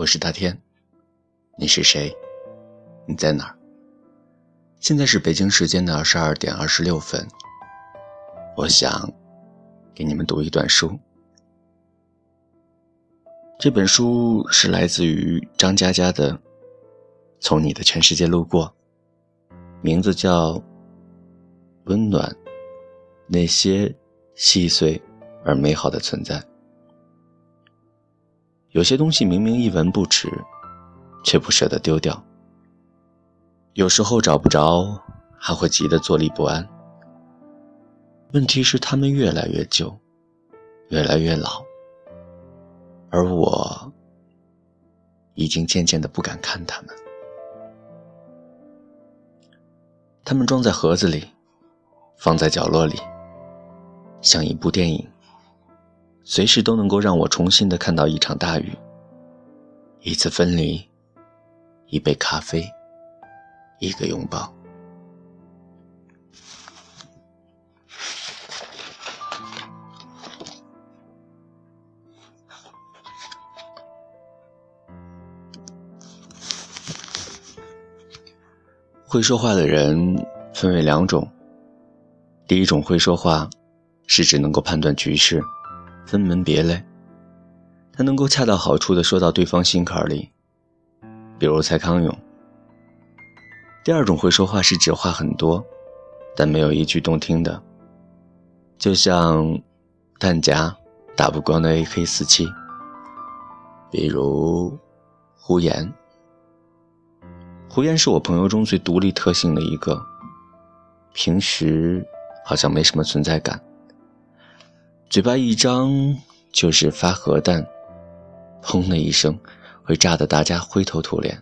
我是大天，你是谁？你在哪儿？现在是北京时间的二十二点二十六分。我想给你们读一段书。这本书是来自于张嘉佳的《从你的全世界路过》，名字叫《温暖那些细碎而美好的存在》。有些东西明明一文不值，却不舍得丢掉。有时候找不着，还会急得坐立不安。问题是，他们越来越旧，越来越老，而我已经渐渐的不敢看他们。他们装在盒子里，放在角落里，像一部电影。随时都能够让我重新的看到一场大雨，一次分离，一杯咖啡，一个拥抱。会说话的人分为两种，第一种会说话，是指能够判断局势。分门别类，他能够恰到好处的说到对方心坎里，比如蔡康永。第二种会说话是指话很多，但没有一句动听的，就像弹夹打不光的 AK 四七。比如胡言，胡言是我朋友中最独立特性的一个，平时好像没什么存在感。嘴巴一张就是发核弹，砰的一声会炸得大家灰头土脸。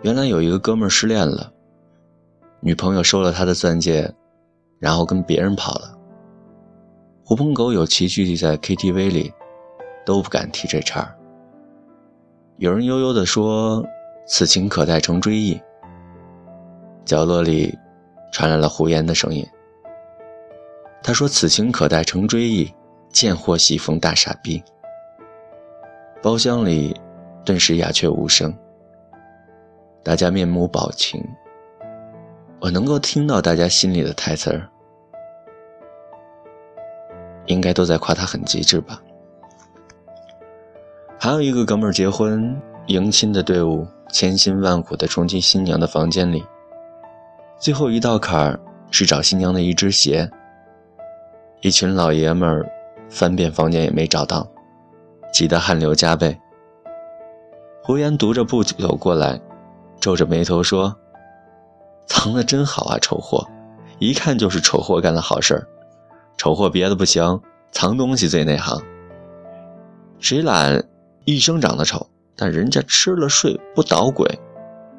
原来有一个哥们儿失恋了，女朋友收了他的钻戒，然后跟别人跑了。狐朋狗友齐聚在 KTV 里，都不敢提这茬儿。有人悠悠地说：“此情可待成追忆。”角落里传来了胡言的声音。他说：“此情可待成追忆，贱货喜逢大傻逼。”包厢里顿时鸦雀无声，大家面目表情。我能够听到大家心里的台词儿，应该都在夸他很机智吧。还有一个哥们儿结婚，迎亲的队伍千辛万苦地冲进新娘的房间里，最后一道坎儿是找新娘的一只鞋。一群老爷们儿翻遍房间也没找到，急得汗流浃背。胡言独着步走过来，皱着眉头说：“藏的真好啊，丑货！一看就是丑货干的好事儿。丑货别的不行，藏东西最内行。谁懒一生长得丑，但人家吃了睡不捣鬼；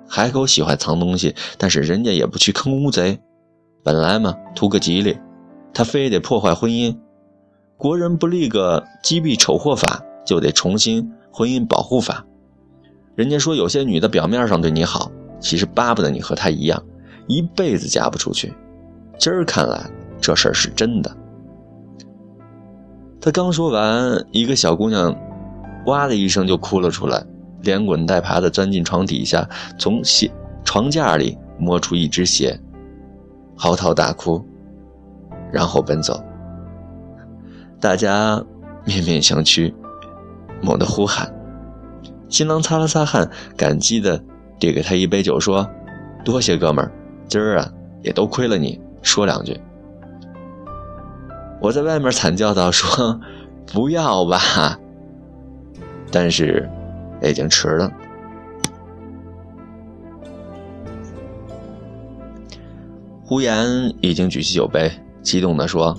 海口喜欢藏东西，但是人家也不去坑乌贼。本来嘛，图个吉利。”他非得破坏婚姻，国人不立个击毙丑货法，就得重新婚姻保护法。人家说有些女的表面上对你好，其实巴不得你和她一样，一辈子嫁不出去。今儿看来这事儿是真的。他刚说完，一个小姑娘哇的一声就哭了出来，连滚带爬的钻进床底下，从鞋床架里摸出一只鞋，嚎啕大哭。然后奔走，大家面面相觑，猛地呼喊。新郎擦了擦汗，感激地递给他一杯酒，说：“多谢哥们儿，今儿啊也都亏了你，说两句。”我在外面惨叫道：“说不要吧！”但是已经迟了。胡言已经举起酒杯。激动地说：“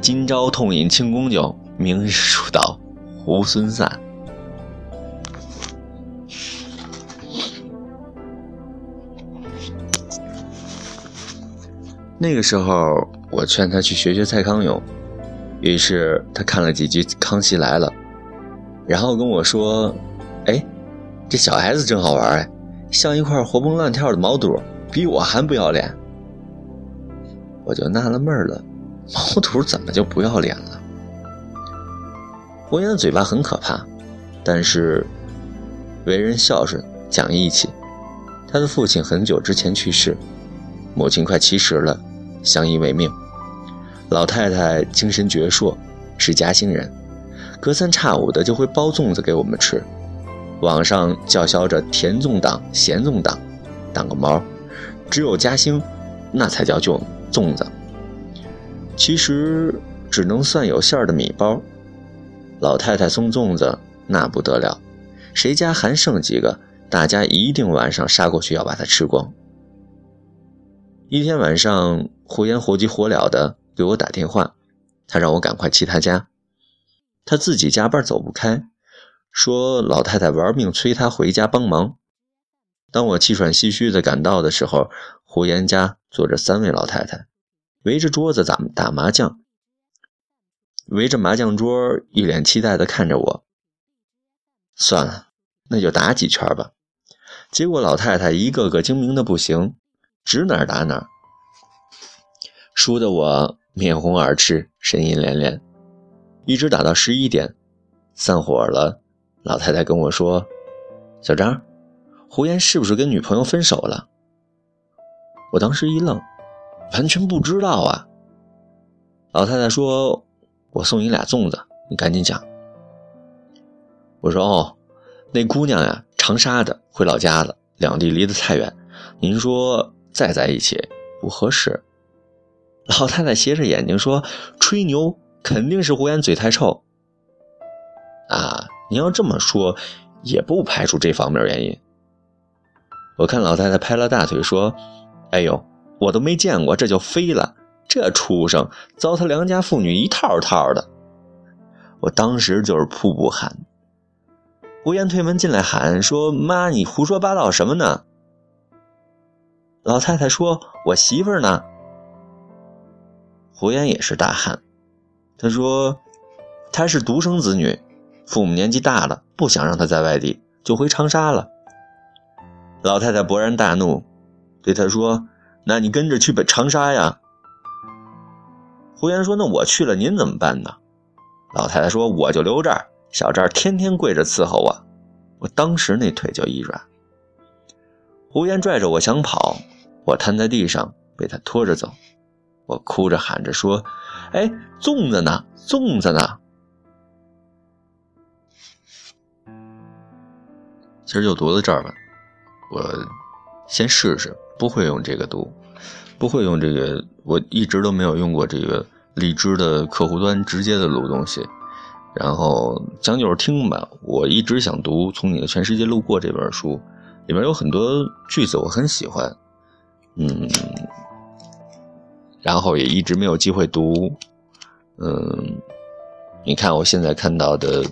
今朝痛饮庆功酒，明日树倒猢狲散。”那个时候，我劝他去学学蔡康永，于是他看了几集《康熙来了》，然后跟我说：“哎，这小孩子真好玩哎，像一块活蹦乱跳的毛肚，比我还不要脸。”我就纳了闷了，毛图怎么就不要脸了？胡言的嘴巴很可怕，但是为人孝顺，讲义气。他的父亲很久之前去世，母亲快七十了，相依为命。老太太精神矍铄，是嘉兴人，隔三差五的就会包粽子给我们吃。网上叫嚣着甜粽党、咸粽党，当个毛！只有嘉兴，那才叫粽粽子。其实只能算有馅儿的米包。老太太送粽子那不得了，谁家还剩几个，大家一定晚上杀过去要把它吃光。一天晚上，胡言火急火燎的给我打电话，他让我赶快去他家，他自己加班走不开。说老太太玩命催他回家帮忙。当我气喘吁吁地赶到的时候，胡岩家坐着三位老太太，围着桌子打打麻将。围着麻将桌，一脸期待地看着我。算了，那就打几圈吧。结果老太太一个个精明的不行，指哪打哪，输得我面红耳赤，呻吟连连，一直打到十一点，散伙了。老太太跟我说：“小张，胡岩是不是跟女朋友分手了？”我当时一愣，完全不知道啊。老太太说：“我送你俩粽子，你赶紧讲。”我说：“哦，那姑娘呀，长沙的，回老家了，两地离得太远，您说再在一起不合适。”老太太斜着眼睛说：“吹牛，肯定是胡言嘴太臭。”啊。你要这么说，也不排除这方面原因。我看老太太拍了大腿说：“哎呦，我都没见过，这就飞了！这畜生糟蹋良家妇女一套套的。”我当时就是瀑布喊。胡言推门进来喊说：“妈，你胡说八道什么呢？”老太太说：“我媳妇呢？”胡言也是大喊，他说：“她是独生子女。”父母年纪大了，不想让她在外地，就回长沙了。老太太勃然大怒，对他说：“那你跟着去北长沙呀。”胡言说：“那我去了，您怎么办呢？”老太太说：“我就留这儿，小赵天天跪着伺候我。”我当时那腿就一软。胡言拽着我想跑，我瘫在地上，被他拖着走。我哭着喊着说：“哎，粽子呢？粽子呢？”其实就读到这儿吧，我先试试，不会用这个读，不会用这个，我一直都没有用过这个荔枝的客户端直接的录东西，然后将就是听吧。我一直想读《从你的全世界路过》这本书，里面有很多句子我很喜欢，嗯，然后也一直没有机会读，嗯，你看我现在看到的。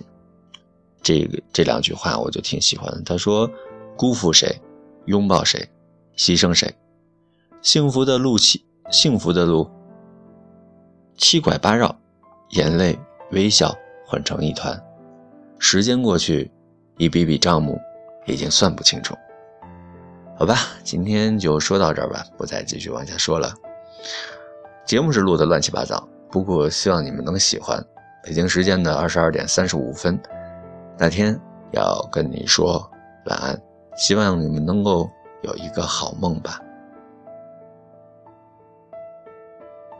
这个这两句话我就挺喜欢。他说：“辜负谁，拥抱谁，牺牲谁，幸福的路七幸福的路七拐八绕，眼泪微笑混成一团。时间过去，一笔笔账目已经算不清楚。好吧，今天就说到这儿吧，不再继续往下说了。节目是录的乱七八糟，不过希望你们能喜欢。北京时间的二十二点三十五分。”那天要跟你说晚安，希望你们能够有一个好梦吧。